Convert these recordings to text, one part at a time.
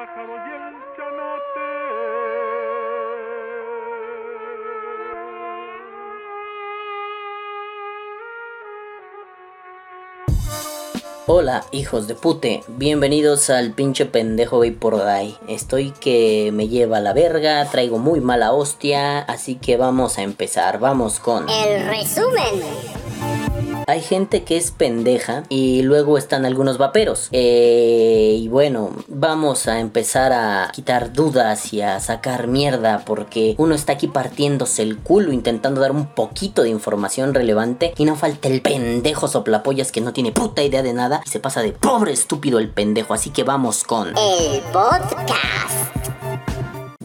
pájaro y el chanote. Hola, hijos de pute, bienvenidos al pinche pendejo Vapor Estoy que me lleva a la verga, traigo muy mala hostia, así que vamos a empezar. Vamos con. El resumen. Hay gente que es pendeja y luego están algunos vaperos. Eh, y bueno, vamos a empezar a quitar dudas y a sacar mierda porque uno está aquí partiéndose el culo intentando dar un poquito de información relevante y no falta el pendejo soplapollas que no tiene puta idea de nada y se pasa de pobre estúpido el pendejo. Así que vamos con... El podcast.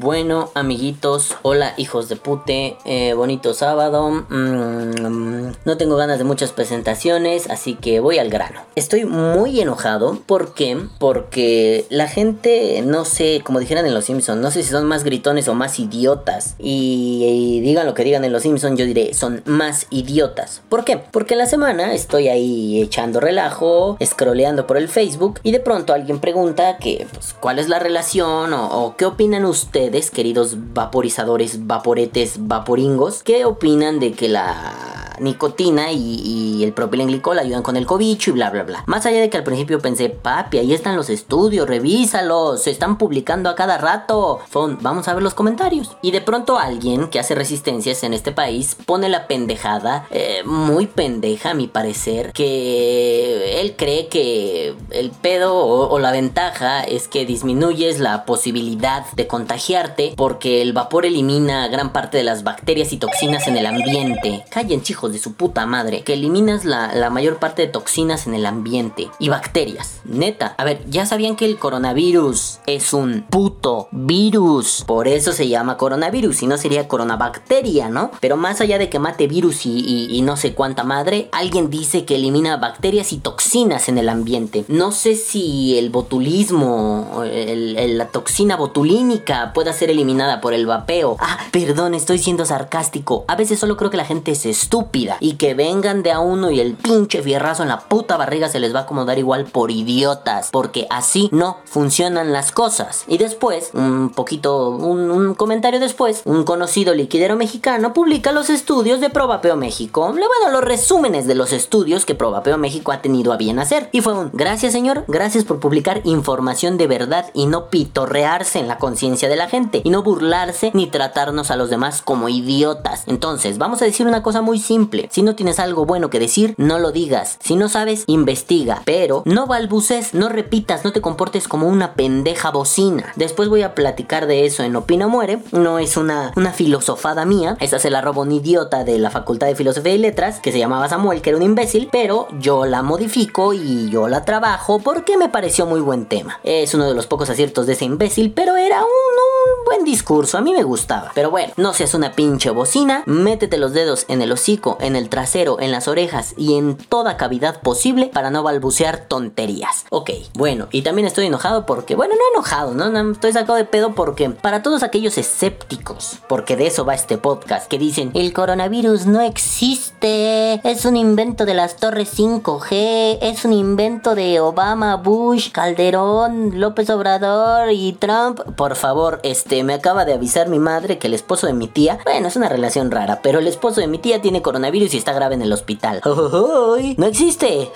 Bueno, amiguitos, hola hijos de pute, eh, bonito sábado. Mm, no tengo ganas de muchas presentaciones, así que voy al grano. Estoy muy enojado, ¿por qué? Porque la gente, no sé, como dijeran en Los Simpsons, no sé si son más gritones o más idiotas. Y, digan lo que digan en Los Simpsons, yo diré, son más idiotas. ¿Por qué? Porque la semana estoy ahí echando relajo, scrolleando por el Facebook y de pronto alguien pregunta que, pues, ¿cuál es la relación o qué opinan ustedes? Queridos vaporizadores, vaporetes, vaporingos, ¿qué opinan de que la nicotina y, el propilenglicol ayudan con el cobicho y bla bla bla? Más allá de que al principio pensé, papi, ahí están los estudios, revísalos, se están publicando a cada rato. Fon, vamos a ver los comentarios. Y de pronto alguien que hace resistencias en este país pone la pendejada, eh, muy pendeja a mi parecer, que él cree que el pedo o la ventaja es que disminuyes la posibilidad de contagiar porque el vapor elimina gran parte de las bacterias y toxinas en el ambiente. Callen, chicos de su puta madre. Que eliminas la, mayor parte de toxinas en el ambiente y bacterias. Neta, a ver, ya sabían que el coronavirus es un puto virus. Por eso se llama coronavirus y no sería coronabacteria, ¿no? Pero más allá de que mate virus y, no sé cuánta madre, alguien dice que elimina bacterias y toxinas en el ambiente. No sé si el botulismo, la toxina botulínica puede ser eliminada por el vapeo. Ah, perdón, estoy siendo sarcástico. A veces solo creo que la gente es estúpida y que vengan de a uno y el pinche fierrazo en la puta barriga se les va a acomodar igual por idiotas, porque así no funcionan las cosas. Y después, un poquito, un, comentario después, un conocido liquidero mexicano publica los estudios de Probapeo México. Le bueno, los resúmenes de los estudios que Probapeo México ha tenido a bien hacer. Y fue un, gracias señor, gracias por publicar información de verdad y no pitorrearse en la conciencia de la gente y no burlarse ni tratarnos a los demás como idiotas. Entonces, vamos a decir una cosa muy simple. Si no tienes algo bueno que decir, no lo digas. Si no sabes, investiga. Pero no balbuces, no repitas, no te comportes como una pendeja bocina. Después voy a platicar de eso en Opina Muere. No es una, una filosofada mía. Esta se la robó un idiota de la Facultad de Filosofía y Letras que se llamaba Samuel, que era un imbécil. Pero yo la modifico y yo la trabajo porque me pareció muy buen tema. Es uno de los pocos aciertos de ese imbécil, pero era un buen discurso, a mí me gustaba. Pero bueno, no seas una pinche bocina, métete los dedos en el hocico, en el trasero, en las orejas y en toda cavidad posible para no balbucear tonterías. Ok, bueno, y también estoy enojado porque, bueno, no enojado, ¿no? no estoy sacado de pedo porque para todos aquellos escépticos, porque de eso va este podcast, que dicen, el coronavirus no existe, es un invento de las torres 5G, es un invento de Obama, Bush, Calderón, López Obrador y Trump, por favor, este, me acaba de avisar mi madre que el esposo de mi tía, bueno, es una relación rara, pero el esposo de mi tía tiene coronavirus y está grave en el hospital. ¡No existe!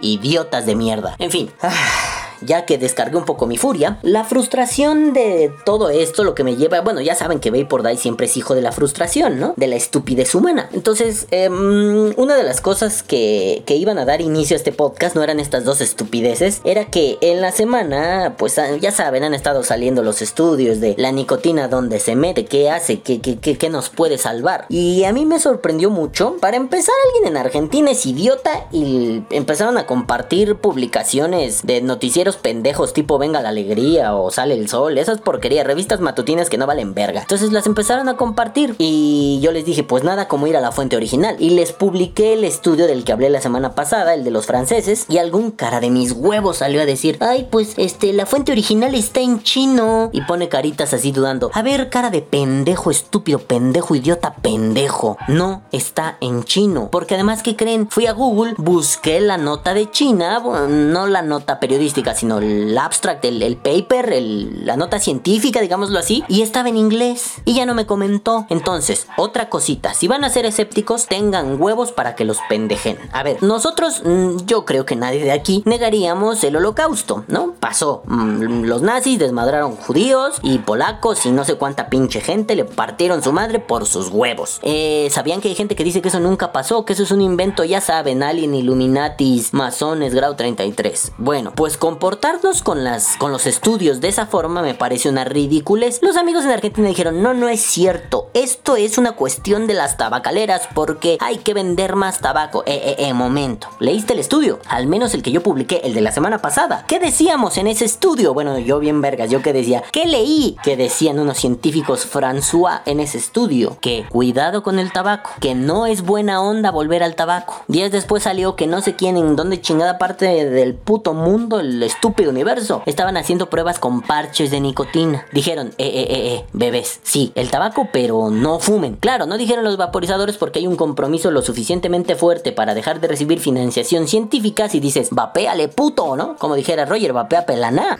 ¡Idiotas de mierda! En fin. Ah ya que descargué un poco mi furia, la frustración de todo esto lo que me lleva, bueno, ya saben que Vapor Die siempre es hijo de la frustración, ¿no? De la estupidez humana. Entonces, em, una de las cosas que, que iban a dar inicio a este podcast no eran estas dos estupideces, era que en la semana, pues ah, ya saben, han estado saliendo los estudios de la nicotina, donde se mete, qué hace, qué, qué, qué, qué nos puede salvar. Y a mí me sorprendió mucho. Para empezar, alguien en Argentina es idiota y empezaron a compartir publicaciones de noticieros pendejos tipo Venga la Alegría o Sale el Sol, esas porquerías, revistas matutinas que no valen verga. Entonces las empezaron a compartir y yo les dije, pues nada como ir a la fuente original. Y les publiqué el estudio del que hablé la semana pasada, el de los franceses, y algún cara de mis huevos salió a decir, ay, pues este, la fuente original está en chino. Y pone caritas así dudando. A ver, cara de pendejo, estúpido, pendejo, idiota, pendejo. No está en chino. Porque además, ¿qué creen? Fui a Google, busqué la nota de China, no la nota periodística, sino el abstract, el, paper, la nota científica, digámoslo así, y estaba en inglés. Y ya no me comentó. Entonces, otra cosita, si van a ser escépticos, tengan huevos para que los pendejen. A ver, nosotros, mm, yo creo que nadie de aquí negaríamos el holocausto, ¿no? Pasó. Mm, Los nazis desmadraron judíos y polacos y no sé cuánta pinche gente le partieron su madre por sus huevos. Eh, ¿Sabían que hay gente que dice que eso nunca pasó? Que eso es un invento, ya saben, alien, illuminatis, masones, grado 33. Bueno, pues comportarnos con, las, con los estudios de esa forma me parece una ridiculez. Los amigos en Argentina dijeron, no, no es cierto. Esto es una cuestión de las tabacaleras porque hay que vender más tabaco. Eh, eh, eh, momento. ¿Leíste el estudio? Al menos el que yo publiqué, el de la semana pasada. ¿Qué decíamos en ese estudio? Bueno, yo bien vergas, yo que decía, ¿qué leí? Que decían unos científicos François en ese estudio. Que cuidado con el tabaco, que no es buena onda volver al tabaco. Días después salió que no sé quién en dónde chingada parte del puto mundo, el estúpido universo, estaban haciendo pruebas con parches de nicotina. Dijeron, eh, eh, eh, eh, bebés, sí, el tabaco, pero no fumen. Claro, no dijeron los vaporizadores porque hay un compromiso lo suficientemente fuerte para dejar de recibir financiación científica si dices, vapéale puto, ¿no? Como dijera Roger, vapea pelaná.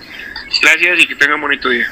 Gracias y que tengan bonito día.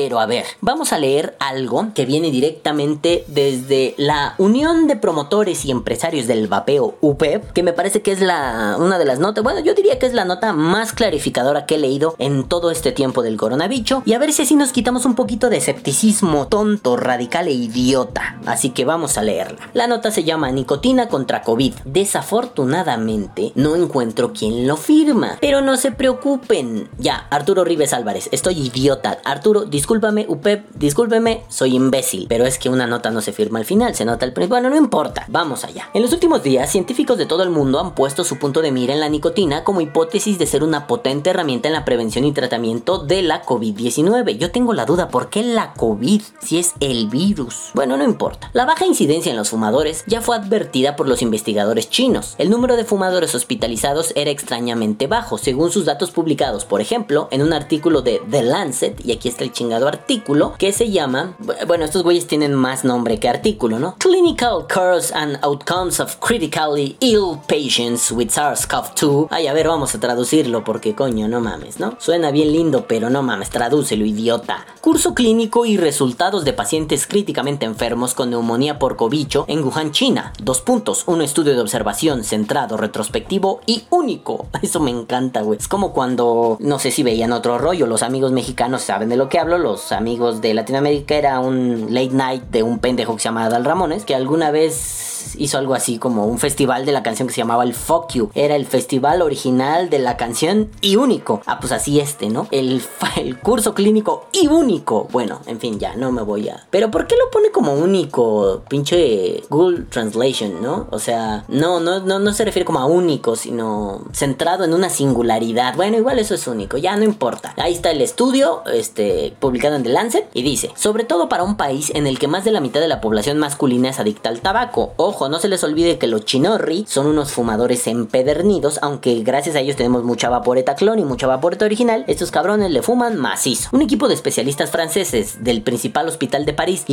Pero a ver, vamos a leer algo que viene directamente desde la Unión de Promotores y Empresarios del Vapeo UPEP, que me parece que es la una de las notas, bueno, yo diría que es la nota más clarificadora que he leído en todo este tiempo del coronavirus, y a ver si así nos quitamos un poquito de escepticismo tonto, radical e idiota. Así que vamos a leerla. La nota se llama Nicotina contra COVID. Desafortunadamente, no encuentro quien lo firma, pero no se preocupen. Ya, Arturo Rives Álvarez, estoy idiota. Arturo, discúlpame, UPEP, discúlpeme, soy imbécil. Pero es que una nota no se firma al final, se nota el principio. Bueno, no importa, vamos allá. En los últimos días, científicos de todo el mundo han puesto su punto de mira en la nicotina como hipótesis de ser una potente herramienta en la prevención y tratamiento de la COVID-19. Yo tengo la duda, ¿por qué la COVID? Si es el virus. Bueno, no importa. La baja incidencia en los fumadores ya fue advertida por los investigadores chinos. El número de fumadores hospitalizados era extrañamente bajo, según sus datos publicados, por ejemplo, en un artículo de The Lancet, y aquí está el artículo, que se llama, bueno, estos güeyes tienen más nombre que artículo, ¿no? Clinical Curves and Outcomes of Critically Ill Patients with SARS-CoV-2. Ay, a ver, vamos a traducirlo porque coño, no mames, ¿no? Suena bien lindo, pero no mames, tradúcelo, idiota. Curso clínico y resultados de pacientes críticamente enfermos con neumonía por cobicho en Wuhan, China. Dos puntos, un estudio de observación centrado, retrospectivo y único. Eso me encanta, güey. Es como cuando, no sé si veían otro rollo, los amigos mexicanos saben de lo que hablo, los amigos de Latinoamérica era un late night de un pendejo que se llamaba Dal Ramones, que alguna vez hizo algo así como un festival de la canción que se llamaba el Fuck You. Era el festival original de la canción y único. Ah, pues así este, ¿no? El, el curso clínico y único. Bueno, en fin, ya, no me voy a... Pero ¿por qué lo pone como único? Pinche Google Translation, ¿no? O sea, no, no, no, no se refiere como a único, sino centrado en una singularidad. Bueno, igual eso es único, ya no importa. Ahí está el estudio, este, publicado en The Lancet, y dice, sobre todo para un país en el que más de la mitad de la población masculina es adicta al tabaco. Ojo, no se les olvide que los chinorri son unos fumadores empedernidos, aunque gracias a ellos tenemos mucha vaporeta clon y mucha vaporeta original, estos cabrones le fuman macizo. Un equipo de especialistas franceses del principal hospital de París,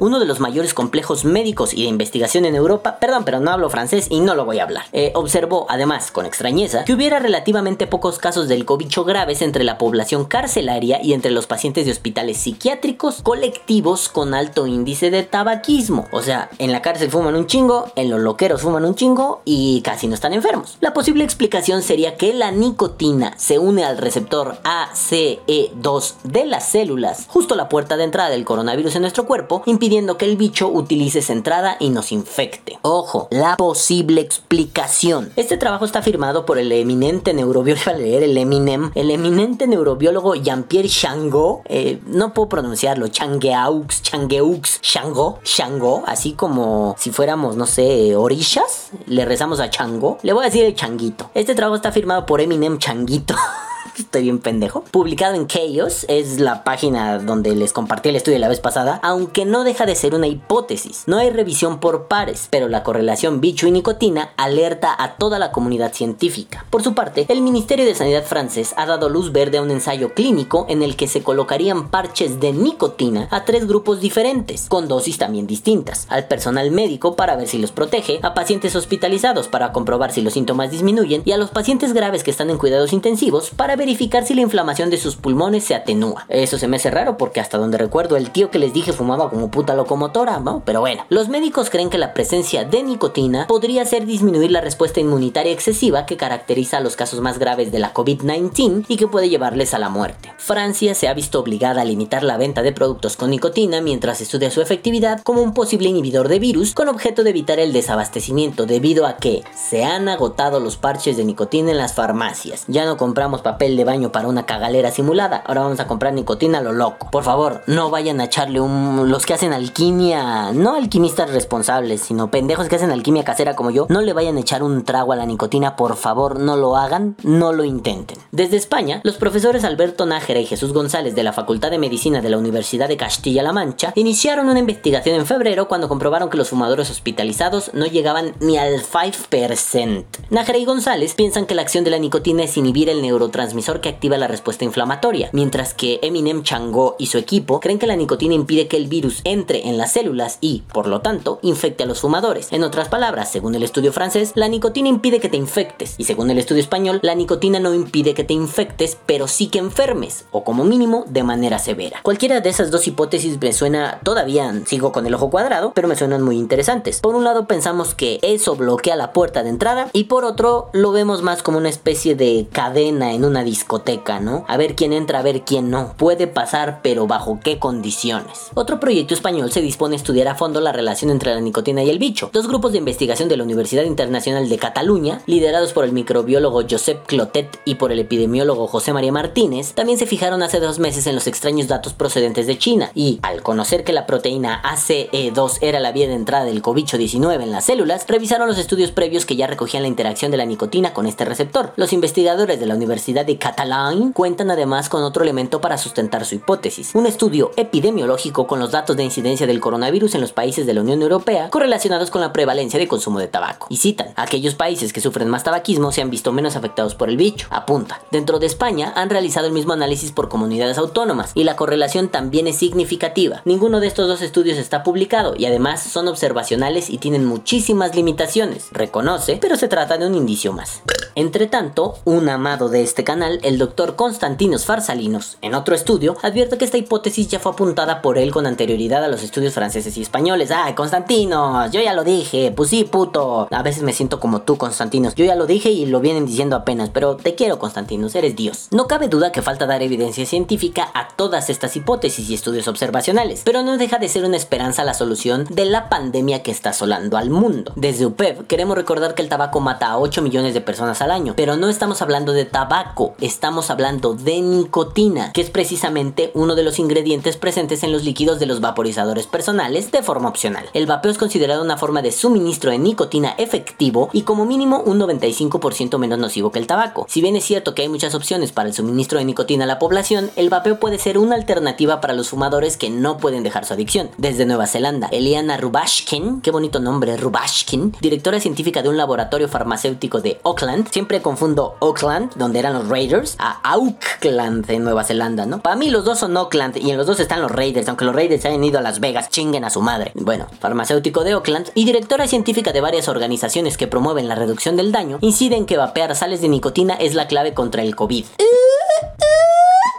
uno de los mayores complejos médicos y de investigación en Europa, perdón, pero no hablo francés y no lo voy a hablar, eh, observó además con extrañeza que hubiera relativamente pocos casos del cobicho graves entre la población carcelaria y entre los pacientes de hospitales psiquiátricos colectivos con alto índice de tabaquismo. O sea, en la cárcel fuman un chingo, en los loqueros fuman un chingo y casi no están enfermos. La posible explicación sería que la nicotina se une al receptor ACE2 de las células, justo la puerta de entrada del coronavirus en nuestro cuerpo, impidiendo que el bicho utilice esa entrada y nos infecte. Ojo, la posible explicación. Este trabajo está firmado por el eminente neurobiólogo, leer el Eminem, el eminente neurobiólogo Jean-Pierre Chango, eh, no puedo pronunciarlo, Changeaux, Changeaux, Chango, Chango, así como si fuéramos, no sé, orishas, le rezamos a Chango, le voy a decir el Changuito. Este trabajo está firmado por Eminem Changuito. Estoy bien pendejo. Publicado en Chaos, es la página donde les compartí el estudio la vez pasada, aunque no deja de ser una hipótesis. No hay revisión por pares, pero la correlación bicho y nicotina alerta a toda la comunidad científica. Por su parte, el Ministerio de Sanidad francés ha dado luz verde a un ensayo clínico en el que se colocarían parches de nicotina a tres grupos diferentes, con dosis también distintas, al personal médico para ver si los protege, a pacientes hospitalizados para comprobar si los síntomas disminuyen y a los pacientes graves que están en cuidados intensivos para verificar si la inflamación de sus pulmones se atenúa. Eso se me hace raro porque hasta donde recuerdo el tío que les dije fumaba como puta locomotora, ¿no? Pero bueno, los médicos creen que la presencia de nicotina podría hacer disminuir la respuesta inmunitaria excesiva que caracteriza a los casos más graves de la COVID-19 y que puede llevarles a la muerte. Francia se ha visto obligada a limitar la venta de productos con nicotina mientras estudia su efectividad como un posible inhibidor de virus con objeto de evitar el desabastecimiento debido a que se han agotado los parches de nicotina en las farmacias. Ya no compramos papel de baño para una cagalera simulada, ahora vamos a comprar nicotina a lo loco. Por favor, no vayan a echarle un... los que hacen alquimia, no alquimistas responsables, sino pendejos que hacen alquimia casera como yo, no le vayan a echar un trago a la nicotina, por favor, no lo hagan, no lo intenten. Desde España, los profesores Alberto Nájera y Jesús González de la Facultad de Medicina de la Universidad de Castilla-La Mancha iniciaron una investigación en febrero cuando comprobaron que los fumadores hospitalizados no llegaban ni al 5%. Nájera y González piensan que la acción de la nicotina es inhibir el neurotransmisor que activa la respuesta inflamatoria, mientras que Eminem Changó y su equipo creen que la nicotina impide que el virus entre en las células y, por lo tanto, infecte a los fumadores. En otras palabras, según el estudio francés, la nicotina impide que te infectes, y según el estudio español, la nicotina no impide que te infectes, pero sí que enfermes, o como mínimo de manera severa. Cualquiera de esas dos hipótesis me suena todavía, sigo con el ojo cuadrado, pero me suenan muy interesantes. Por un lado pensamos que eso bloquea la puerta de entrada, y por otro lo vemos más como una especie de cadena en una discoteca, ¿no? A ver quién entra, a ver quién no. Puede pasar, pero bajo qué condiciones. Otro proyecto español se dispone a estudiar a fondo la relación entre la nicotina y el bicho. Dos grupos de investigación de la Universidad Internacional de Cataluña, liderados por el microbiólogo Josep Clotet y por el epidemiólogo José María Martínez, también se fijaron hace dos meses en los extraños datos procedentes de China y, al conocer que la proteína ACE2 era la vía de entrada del COVID-19 en las células, revisaron los estudios previos que ya recogían la interacción de la nicotina con este receptor. Los investigadores de la Universidad de Cataluña cuentan además con otro elemento para sustentar su hipótesis, un estudio epidemiológico con los datos de incidencia del coronavirus en los países de la Unión Europea correlacionados con la prevalencia de consumo de tabaco. Y citan, aquellos países que sufren más tabaquismo se han visto menos afectados por el bicho. Apunta, dentro de España han realizado el mismo análisis por comunidades autónomas y la correlación también es significativa. Ninguno de estos dos estudios está publicado y además son observacionales y tienen muchísimas limitaciones. Reconoce, pero se trata de un indicio más. Entre tanto, un amado de este canal, el doctor Constantinos Farsalinos, en otro estudio, advierte que esta hipótesis ya fue apuntada por él con anterioridad a los estudios franceses y españoles. ¡Ay, Constantinos! Yo ya lo dije, pues sí, puto. A veces me siento como tú, Constantinos. Yo ya lo dije y lo vienen diciendo apenas, pero te quiero, Constantinos, eres Dios. No cabe duda que falta dar evidencia científica a todas estas hipótesis y estudios observacionales, pero no deja de ser una esperanza la solución de la pandemia que está asolando al mundo. Desde UPEV queremos recordar que el tabaco mata a 8 millones de personas al año, pero no estamos hablando de tabaco, estamos hablando de nicotina, que es precisamente uno de los ingredientes presentes en los líquidos de los vaporizadores personales de forma opcional. El vapeo es considerado una forma de suministro de nicotina efectivo y como mínimo un 95% menos nocivo que el tabaco. Si bien es cierto que hay muchas opciones para el suministro de nicotina a la población, el vapeo puede ser una alternativa para los fumadores que no pueden dejar su adicción. Desde Nueva Zelanda, Eliana Rubashkin, qué bonito nombre, Rubashkin, directora científica de un laboratorio farmacéutico de Auckland, siempre confundo Auckland, donde eran los Raiders, a Auckland en Nueva Zelanda, ¿no? Para mí los dos son Auckland y en los dos están los Raiders, aunque los Raiders hayan ido a Las Vegas, chinguen a su madre. Bueno, farmacéutico de Auckland y directora científica de varias organizaciones que promueven la reducción del daño, incide en que vapear sales de nicotina es la clave contra el COVID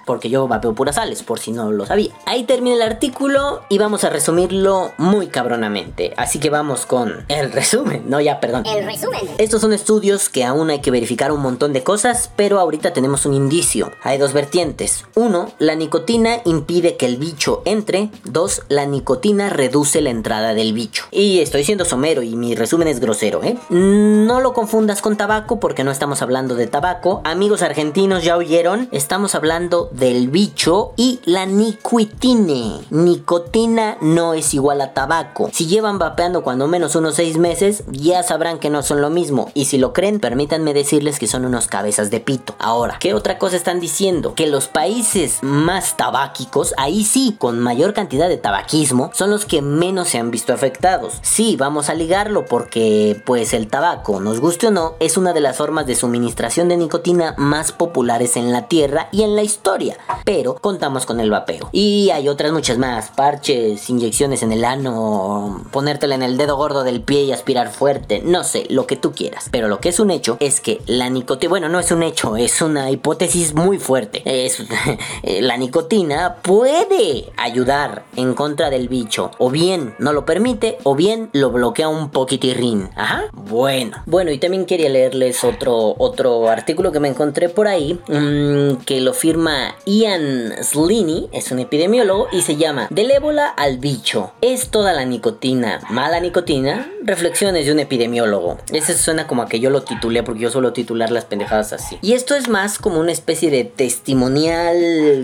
porque yo vapeo puras sales, por si no lo sabía. Ahí termina el artículo y vamos a resumirlo muy cabronamente. Así que vamos con el resumen. No, ya, perdón. El resumen. Estos son estudios que aún hay que verificar un montón de cosas, pero ahorita tenemos un indicio. Hay dos vertientes. Uno, la nicotina impide que el bicho entre. Dos, la nicotina reduce la entrada del bicho. Y estoy siendo somero y mi resumen es grosero, ¿eh? No lo confundas con tabaco porque no estamos hablando de tabaco. Amigos argentinos, ya oyeron, estamos hablando del bicho y la nicotina. Nicotina no es igual a tabaco. Si llevan vapeando cuando menos unos 6 meses, ya sabrán que no son lo mismo. Y si lo creen, permítanme decirles que son unos cabezas de pito. Ahora, ¿qué otra cosa están diciendo? Que los países más tabáquicos, ahí sí, con mayor cantidad de tabaquismo, son los que menos se han visto afectados. Sí, vamos a ligarlo porque, pues, el tabaco, nos guste o no, es una de las formas de suministración de nicotina más populares en la Tierra y en la historia. Pero contamos con el vapeo. Y hay otras muchas más, parches, inyecciones en el ano, ponértela en el dedo gordo del pie y aspirar fuerte, no sé, lo que tú quieras. Pero lo que es un hecho es que la nicotina, bueno, no es un hecho, es una hipótesis muy fuerte. Es, la nicotina puede ayudar en contra del bicho. O bien no lo permite, o bien lo bloquea un poquitirrín. Ajá. Bueno. Bueno, y también quería leerles otro, otro artículo que me encontré por ahí, mmm, que lo firma Ian Sliney, es un epidemiólogo, y se llama Del ébola al bicho. ¿Es toda la nicotina mala nicotina? Reflexiones de un epidemiólogo. Ese suena como a que yo lo titulé porque yo suelo titular las pendejadas así. Y esto es más como una especie de testimonial,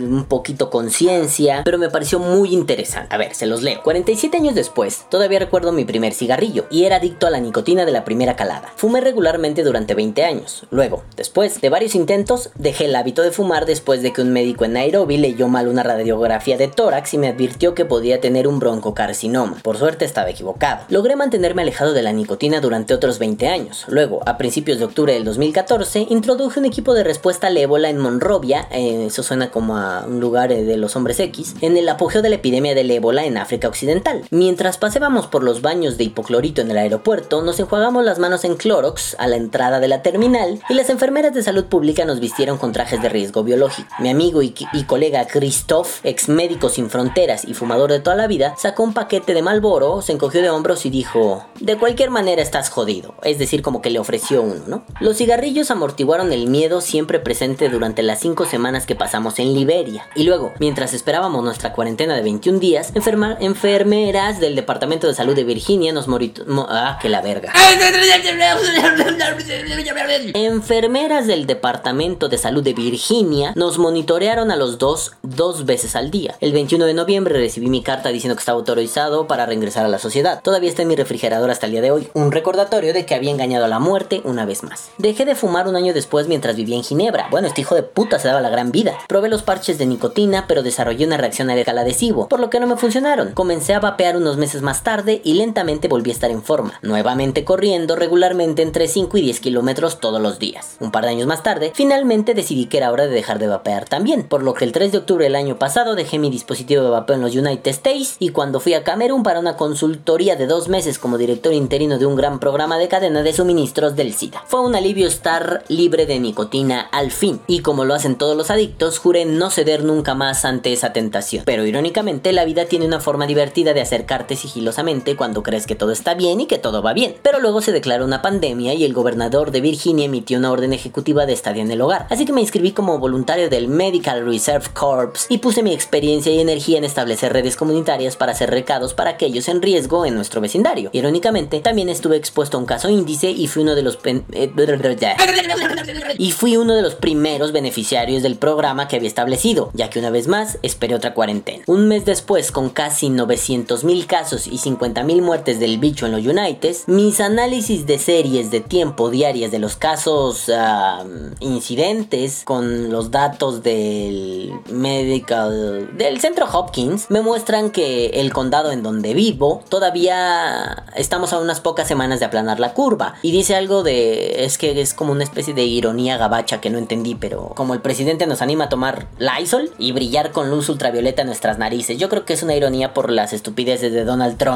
un poquito conciencia, pero me pareció muy interesante. A ver, se los leo. 47 años después, todavía recuerdo mi primer cigarrillo y era adicto a la nicotina de la primera calada. Fumé regularmente durante 20 años. Luego, después de varios intentos, dejé el hábito de fumar después de que un médico en Nairobi leyó mal una radiografía de tórax y me advirtió que podía tener un broncocarcinoma. Por suerte estaba equivocado. Logré mantenerme alejado de la nicotina durante otros 20 años. Luego, a principios de octubre del 2014, introduje un equipo de respuesta al ébola en Monrovia, eh, eso suena como a un lugar eh, de los hombres X, en el apogeo de la epidemia del ébola en África Occidental. Mientras pasábamos por los baños de hipoclorito en el aeropuerto, nos enjuagamos las manos en Clorox a la entrada de la terminal y las enfermeras de salud pública nos vistieron con trajes de riesgo biológico. Mi amigo y, y colega Christoph, ex médico sin fronteras y fumador de toda la vida, sacó un paquete de Malboro, se encogió de hombros y dijo, de cualquier manera estás jodido, es decir, como que le ofreció uno, ¿no? Los cigarrillos amortiguaron el miedo siempre presente durante las 5 semanas que pasamos en Liberia. Y luego, mientras esperábamos nuestra cuarentena de 21 días, enferma, enfermeras del Departamento de Salud de Virginia nos morito... Mo ah, que la verga. Enfermeras del Departamento de Salud de Virginia nos monitorearon a los dos dos veces al día. El 21 de noviembre recibí mi carta diciendo que estaba autorizado para reingresar a la sociedad. Todavía está en mi refrigerador hasta el día de hoy. Un recordatorio de que había engañado a la muerte una vez más. Dejé de fumar un año después mientras vivía en Ginebra. Bueno, este hijo de puta se daba la gran vida. Probé los parches de nicotina, pero desarrollé una reacción al adhesivo, por lo que no me funcionaron. Comencé a vapear unos meses más tarde y lentamente volví a estar en forma. Nuevamente corriendo regularmente entre 5 y 10 kilómetros todos los días. Un par de años más tarde, finalmente decidí que era hora de dejar de vapear también, por lo que el 3 de octubre del año pasado dejé mi dispositivo de vapeo en los United States y cuando fui a Camerún para una consultoría de dos meses como director interino de un gran programa de cadena de suministros del SIDA. Fue un alivio estar libre de nicotina al fin, y como lo hacen todos los adictos, juré no ceder nunca más ante esa tentación. Pero irónicamente, la vida tiene una forma divertida de acercarte sigilosamente cuando crees que todo está bien y que todo va bien. Pero luego se declaró una pandemia y el gobernador de Virginia emitió una orden ejecutiva de estadía en el hogar. Así que me inscribí como voluntario del Medical Reserve Corps y puse mi experiencia y energía en establecer redes comunitarias para hacer recados para aquellos en riesgo en nuestro vecindario. Irónicamente, también estuve expuesto a un caso índice y fui uno de los eh, y fui uno de los primeros beneficiarios del programa que había establecido, ya que una vez más esperé otra cuarentena. Un mes después, con casi 900 mil casos y 50 mil muertes del bicho en los United, mis análisis de series de tiempo diarias de los casos uh, incidentes con los datos del medical del centro Hopkins me muestran que el condado en donde vivo todavía estamos a unas pocas semanas de aplanar la curva. Y dice algo de es que es como una especie de ironía gabacha que no entendí pero como el presidente nos anima a tomar Lysol y brillar con luz ultravioleta en nuestras narices. Yo creo que es una ironía por las estupideces de Donald Trump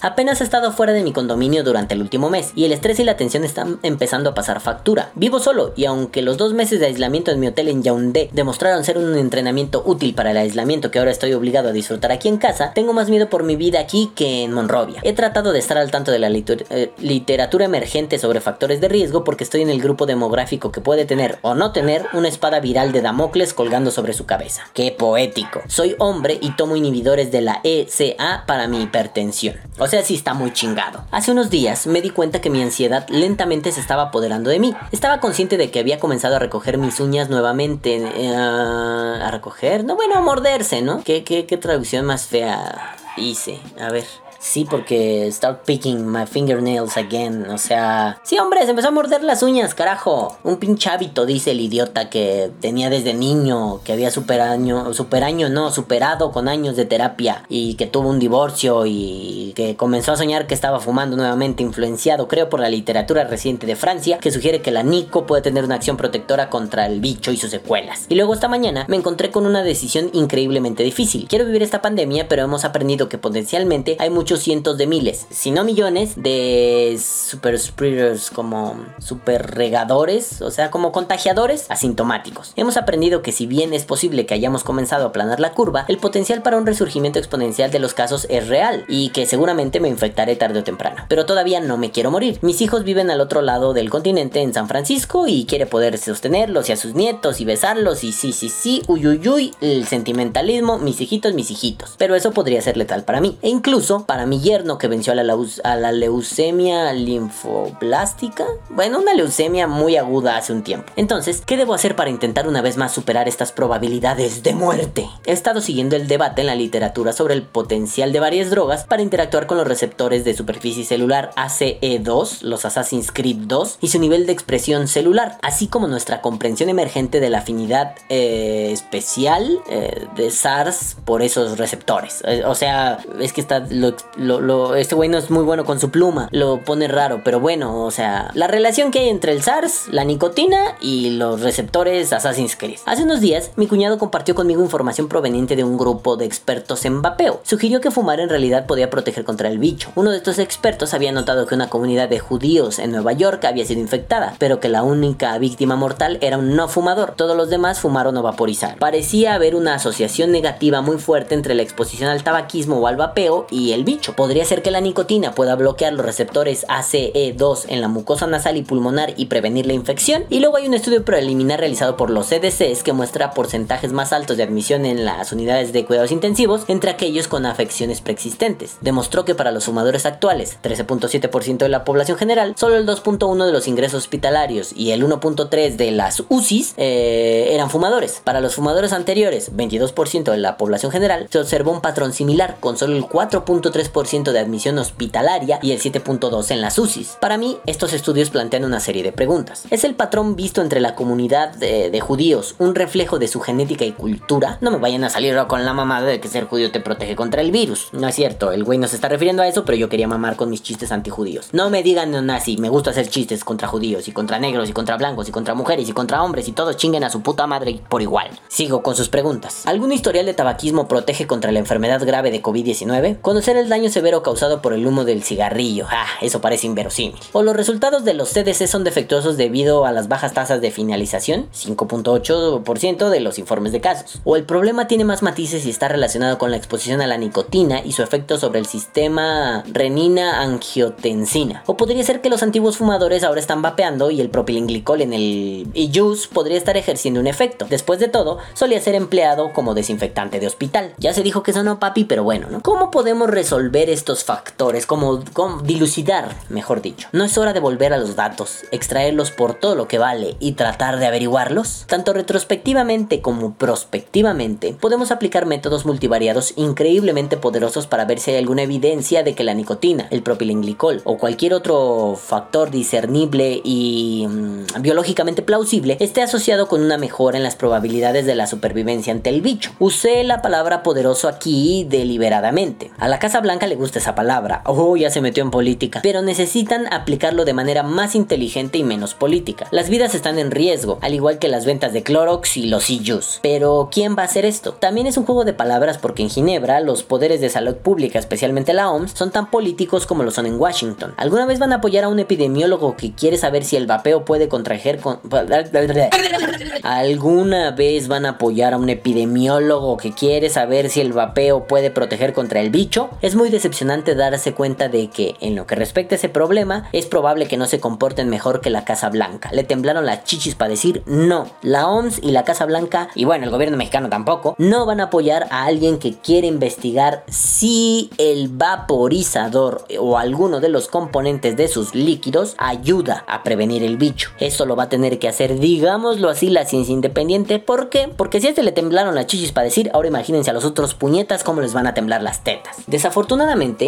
apenas he estado fuera de mi condominio durante el último mes y el estrés y la tensión están empezando a pasar factura. Vivo solo y aunque los dos meses de aislamiento en mi hotel en Yaoundé demostraron ser un entrenamiento útil para el aislamiento que ahora estoy obligado a disfrutar aquí en casa tengo más miedo por mi vida aquí que en Monrovia he tratado de estar al tanto de la eh, literatura emergente sobre factores de riesgo porque estoy en el grupo demográfico que puede tener o no tener una espada viral de Damocles colgando sobre su cabeza. ¡Qué poético! Soy hombre y tomo inhibidores de la ECA para mi hipertensión. O sea, sí está muy chingado. Hace unos días me di cuenta que mi ansiedad lentamente se estaba apoderando de mí. Estaba consciente de que había comenzado a recoger mis uñas nuevamente, eh, A recoger. No, bueno, a morderse, ¿no? ¿Qué, qué, qué traducción más fea hice? A ver. Sí, porque start picking my fingernails again. O sea, sí, hombre, se empezó a morder las uñas, carajo. Un pinche hábito, dice el idiota que tenía desde niño, que había super año, super año, no, superado con años de terapia y que tuvo un divorcio y que comenzó a soñar que estaba fumando nuevamente, influenciado, creo, por la literatura reciente de Francia, que sugiere que la Nico puede tener una acción protectora contra el bicho y sus secuelas. Y luego esta mañana me encontré con una decisión increíblemente difícil. Quiero vivir esta pandemia, pero hemos aprendido que potencialmente hay muchos cientos de miles, si no millones, de super spreaders como super regadores, o sea, como contagiadores asintomáticos. Hemos aprendido que si bien es posible que hayamos comenzado a aplanar la curva, el potencial para un resurgimiento exponencial de los casos es real y que seguramente me infectaré tarde o temprano. Pero todavía no me quiero morir. Mis hijos viven al otro lado del continente en San Francisco y quiere poder sostenerlos y a sus nietos y besarlos y sí, sí, sí, uy, uy, uy, el sentimentalismo, mis hijitos, mis hijitos. Pero eso podría ser letal para mí. E incluso para mi yerno que venció a la, leucemia linfoblástica. Bueno, una leucemia muy aguda hace un tiempo. Entonces, ¿qué debo hacer para intentar una vez más superar estas probabilidades de muerte? He estado siguiendo el debate en la literatura sobre el potencial de varias drogas para interactuar con los receptores de superficie celular ACE2, los Assassin's Creed 2, y su nivel de expresión celular, así como nuestra comprensión emergente de la afinidad eh, especial eh, de SARS por esos receptores. Eh, o sea, es que está lo, lo, este güey no es muy bueno con su pluma, lo pone raro, pero bueno, o sea, la relación que hay entre el SARS, la nicotina y los receptores Assassin's Creed. Hace unos días, mi cuñado compartió conmigo información proveniente de un grupo de expertos en vapeo. Sugirió que fumar en realidad podía proteger contra el bicho. Uno de estos expertos había notado que una comunidad de judíos en Nueva York había sido infectada, pero que la única víctima mortal era un no fumador. Todos los demás fumaron o vaporizaron. Parecía haber una asociación negativa muy fuerte entre la exposición al tabaquismo o al vapeo y el bicho. Podría ser que la nicotina pueda bloquear los receptores ACE2 en la mucosa nasal y pulmonar y prevenir la infección. Y luego hay un estudio preliminar realizado por los CDCs que muestra porcentajes más altos de admisión en las unidades de cuidados intensivos entre aquellos con afecciones preexistentes. Demostró que para los fumadores actuales, 13.7% de la población general, solo el 2.1 de los ingresos hospitalarios y el 1.3 de las UCIs eh, eran fumadores. Para los fumadores anteriores, 22% de la población general, se observó un patrón similar, con solo el 4.3% de admisión hospitalaria y el 7.2% en las UCIs. Para mí, estos estudios plantean una serie de preguntas. ¿Es el patrón visto entre la comunidad de, de judíos un reflejo de su genética y cultura? No me vayan a salir con la mamada de que ser judío te protege contra el virus. No es cierto, el güey no se está refiriendo a eso, pero yo quería mamar con mis chistes antijudíos. No me digan neonazi, me gusta hacer chistes contra judíos y contra negros y contra blancos y contra mujeres y contra hombres y todos chinguen a su puta madre por igual. Sigo con sus preguntas. ¿Algún historial de tabaquismo protege contra la enfermedad grave de COVID-19? Conocer el daño severo causado por el humo del cigarrillo. Ah, eso parece inverosímil. O los resultados de los CDC son defectuosos debido a las bajas tasas de finalización, 5.8% de los informes de casos. O el problema tiene más matices y está relacionado con la exposición a la nicotina y su efecto sobre el sistema renina-angiotensina. O podría ser que los antiguos fumadores ahora están vapeando y el propilenglicol en el juice podría estar ejerciendo un efecto. Después de todo, solía ser empleado como desinfectante de hospital. Ya se dijo que eso no papi, pero bueno, ¿no? ¿Cómo podemos resolver estos factores? ¿Cómo, cómo dilucidar, mejor dicho? ¿No es hora de volver a los datos, extraerlos por todo lo que vale y tratar de averiguarlos? Tanto retrospectivamente como prospectivamente, podemos aplicar métodos multivariados increíblemente poderosos para ver si hay alguna evidencia de que la nicotina, el propilenglicol o cualquier otro factor discernible y mm, biológicamente plausible esté asociado con una mejora en las probabilidades de la supervivencia ante el bicho. Usé la palabra poderoso aquí deliberadamente. A la Casa Blanca le gusta esa palabra. Oh, ya se metió en política. Pero necesitan aplicarlo de manera más inteligente y menos política. Las vidas están en riesgo, al igual que las ventas de Clorox y los e-juice. Pero ¿quién va a hacer esto? También es un juego de palabras porque en Ginebra los poderes de salud pública, especialmente la OMS, son tan políticos como lo son en Washington. ¿Alguna vez van a apoyar a un epidemiólogo que quiere saber si el vapeo puede contraer con... ¿Alguna vez van a apoyar a un epidemiólogo que quiere saber si el vapeo puede proteger contra el bicho? Es muy decepcionante darse cuenta de que, en lo que respecta a ese problema, es probable que no se comporten mejor que la Casa Blanca. Le temblaron las chichis para decir no. La OMS y la Casa Blanca, y bueno, el gobierno mexicano tampoco, no van a apoyar a alguien que quiere investigar si el vaporizador o alguno de los componentes de sus líquidos ayuda a prevenir el bicho. Eso lo va a tener que hacer, digámoslo así, la ciencia independiente. ¿Por qué? Porque si a este le temblaron las chichis para decir, ahora imagínense a los otros puñetas cómo les van a temblar las tetas. Desafortunadamente,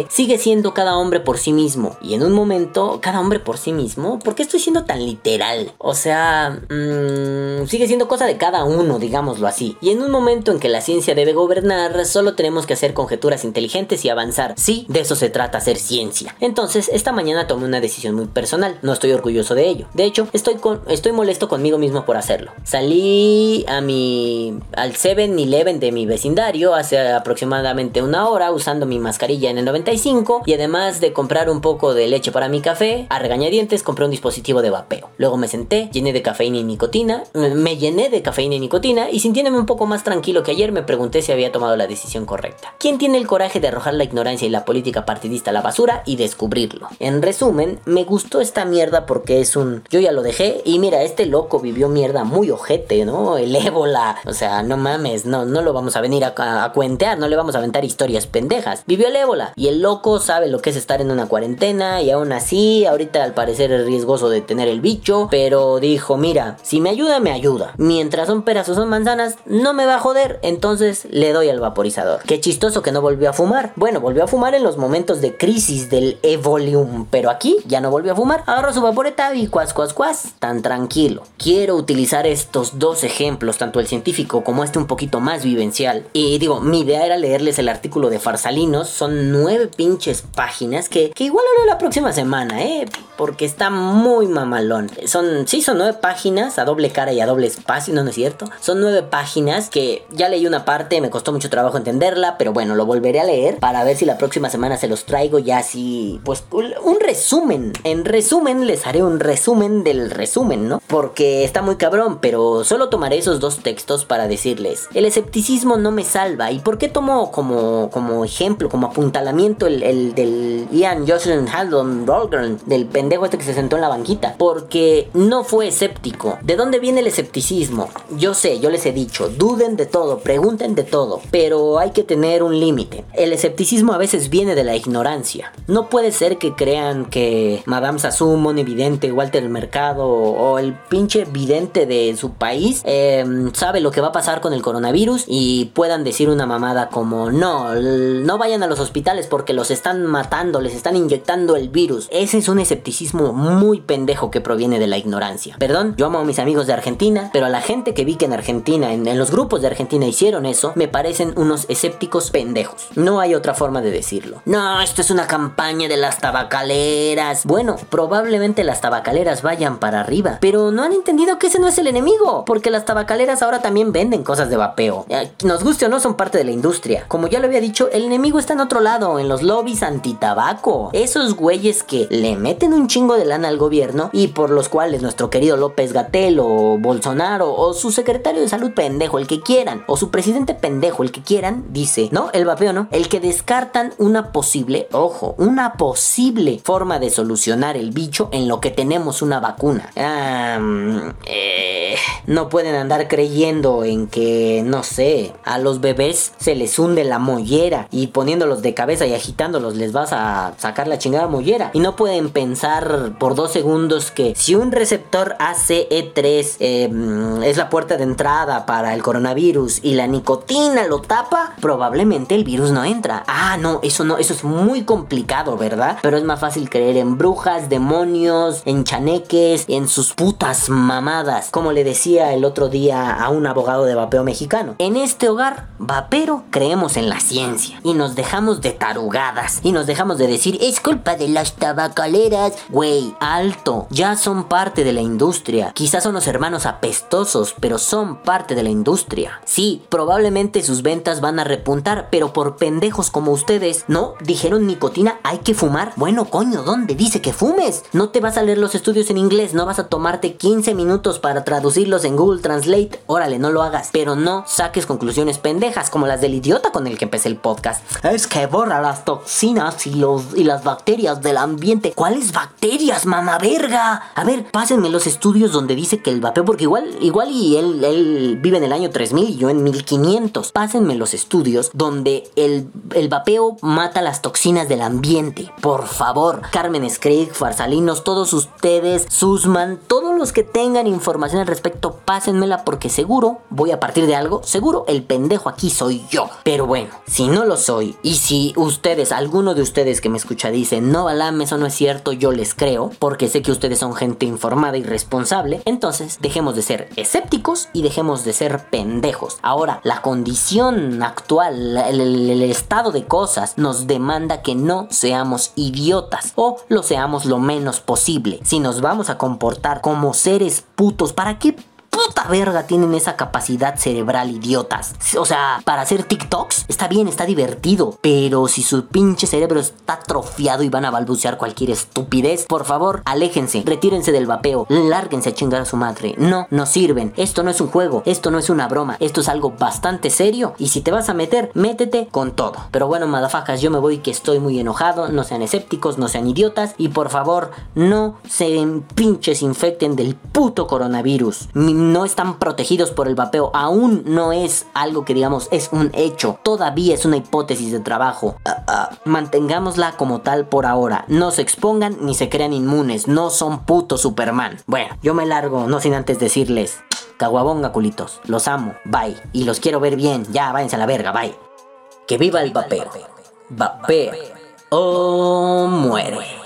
sigue siendo cada hombre por sí mismo. Y en un momento, cada hombre por sí mismo. ¿Por qué estoy siendo tan literal? O sea, mmm, sigue siendo cosa de cada uno, digámoslo así. Y en un momento en que la ciencia debe gobernar, solo tenemos que hacer conjeturas inteligentes y avanzar. Sí, de eso se trata hacer ciencia. Entonces, esta mañana tomé una decisión muy personal. No estoy orgulloso de ello. De hecho, estoy, con, estoy molesto conmigo mismo por hacerlo. Salí a mi. al 7-Eleven de mi vecindario hace aproximadamente una hora usando mi mascarilla en el 95 y además de comprar un poco de leche para mi café, a regañadientes compré un dispositivo de vapeo. Luego me senté, llené de cafeína y nicotina, me llené de cafeína y nicotina y sintiéndome un poco más tranquilo que ayer me pregunté si había tomado la decisión correcta. ¿Quién tiene el coraje de arrojar la ignorancia y la política partidista a la basura y descubrirlo? En resumen, me gustó esta mierda porque es un... Yo ya lo dejé y mira, este loco vivió mierda muy ojete, ¿no? El ébola. O sea, no mames, no, no lo vamos a venir a, a cuentear, no le vamos a aventar historias pendejas. Vivió el y el loco sabe lo que es estar en una cuarentena y aún así, ahorita al parecer es riesgoso de tener el bicho, pero dijo, mira, si me ayuda, me ayuda. Mientras son peras o son manzanas, no me va a joder, entonces le doy al vaporizador. Qué chistoso que no volvió a fumar. Bueno, volvió a fumar en los momentos de crisis del Evolium, pero aquí ya no volvió a fumar. Agarró su vaporeta y cuas, cuas, cuas, tan tranquilo. Quiero utilizar estos dos ejemplos, tanto el científico como este un poquito más vivencial. Y digo, mi idea era leerles el artículo de Farsalinos. Son nueve pinches páginas que, que igual haré la próxima semana, ¿eh? Porque está muy mamalón. Son, sí, son nueve páginas a doble cara y a doble espacio, no, no es cierto. Son nueve páginas que ya leí una parte, me costó mucho trabajo entenderla, pero bueno, lo volveré a leer para ver si la próxima semana se los traigo ya así, pues un resumen. En resumen, les haré un resumen del resumen, ¿no? Porque está muy cabrón, pero solo tomaré esos dos textos para decirles, el escepticismo no me salva. ¿Y por qué tomo como, como ejemplo, como apuntalamiento el, el del Ian Jocelyn Haldon Rolgren, del pendejo este que se sentó en la banquita? Porque no fue escéptico. ¿De dónde viene el escepticismo? Yo sé, yo les he dicho, duden de todo, pregunten de todo, pero hay que tener un límite. El escepticismo a veces viene de la ignorancia. No puede ser que crean que Madame Sassou, Moni Vidente, Walter Mercado o el pinche vidente de su país eh, sabe lo que va a pasar con el coronavirus y puedan decir una mamada como no, no vayan a los hospitales porque los están matando, les están inyectando el virus. Ese es un escepticismo muy pendejo que proviene de la ignorancia. Perdón, yo amo a mis amigos de Argentina, pero a la gente que vi que en Argentina, en, los grupos de Argentina hicieron eso, me parecen unos escépticos pendejos. No hay otra forma de decirlo. No, esto es una campaña de las tabacaleras. Bueno, probablemente las tabacaleras vayan para arriba, pero no han entendido que ese no es el enemigo, porque las tabacaleras ahora también venden cosas de vapeo. Eh, Nos guste o no, son parte de la industria. Como ya lo había dicho, el enemigo está en otro lado, en los lobbies antitabaco. Esos güeyes que le meten un chingo de lana al gobierno y por los cuales nuestro querido López Gatel o Bolsonaro o su secretario de salud pendejo, el que quieran, o su presidente pendejo, el que quieran, dice, no, el vapeo no, el que descartan una posible, ojo, una posible forma de solucionar el bicho en lo que tenemos una vacuna. Eh, no pueden andar creyendo en que, no sé, a los bebés se les hunde la mollera y poniéndolos de cabeza y agitándolos les vas a sacar la chingada mollera. Y no pueden pensar por dos segundos que si un receptor ACE3 eh, es la puerta de entrada para el coronavirus y la nicotina lo tapa, probablemente el virus no entra. Ah, no, eso no, eso es muy complicado, ¿verdad? Pero es más fácil creer en brujas, demonios, en chaneques, en sus putas mamadas. Como le decía el otro día a un abogado de vapeo mexicano. En este hogar, vapero, creemos en la ciencia. Y nos dejamos de tarugadas. Y nos dejamos de decir, es culpa de las tabacaleras. Güey, alto. Ya son parte de la industria. Quizás son los hermanos apestosos, pero son parte de la industria. Sí, probablemente sus ventas van a repuntar, pero por pendejos como ustedes, ¿no? Dijeron nicotina, hay que fumar. Bueno, coño, ¿dónde dice que fumes? No te vas a leer los estudios en inglés, no vas a tomarte 15 minutos para traducirlos en Google Translate. Órale, no lo hagas. Pero no saques conclusiones pendejas como las del idiota con el que empecé el podcast. Es que borra las toxinas y, los, y las bacterias del ambiente. ¿Cuáles bacterias, mamá verga? A ver, pásenme los estudios donde dice que el vapeo, porque igual, igual y él, él vive en el año 3000 y yo en 1500. Pásenme los estudios donde el, el vapeo mata las toxinas del ambiente. Por favor, Carmen Scraig, Farsalinos, todos ustedes, Susman, todos que tengan información al respecto, pásenmela porque seguro voy a partir de algo. Seguro el pendejo aquí soy yo. Pero bueno, si no lo soy y si ustedes, alguno de ustedes que me escucha dice, no, Balam, eso no es cierto, yo les creo, porque sé que ustedes son gente informada y responsable, entonces dejemos de ser escépticos y dejemos de ser pendejos. Ahora, la condición actual, el estado de cosas nos demanda que no seamos idiotas o lo seamos lo menos posible. Si nos vamos a comportar como seres putos, ¿para qué puta verga tienen esa capacidad cerebral idiotas. O sea, para hacer TikToks está bien, está divertido, pero si su pinche cerebro está atrofiado y van a balbucear cualquier estupidez, por favor, aléjense, retírense del vapeo, lárguense a chingar a su madre. No, no sirven. Esto no es un juego, esto no es una broma, esto es algo bastante serio y si te vas a meter, métete con todo. Pero bueno, madafajas, yo me voy que estoy muy enojado, no sean escépticos, no sean idiotas y por favor, no se pinches infecten del puto coronavirus. No están protegidos por el vapeo, aún no es algo que digamos es un hecho, todavía es una hipótesis de trabajo. Ah, ah, mantengámosla como tal por ahora. No se expongan ni se crean inmunes, no son puto Superman. Bueno, yo me largo, no sin antes decirles, caguabonga culitos, los amo, bye, y los quiero ver bien, ya váyanse a la verga, bye. Que viva el vapeo. Vapea o muere.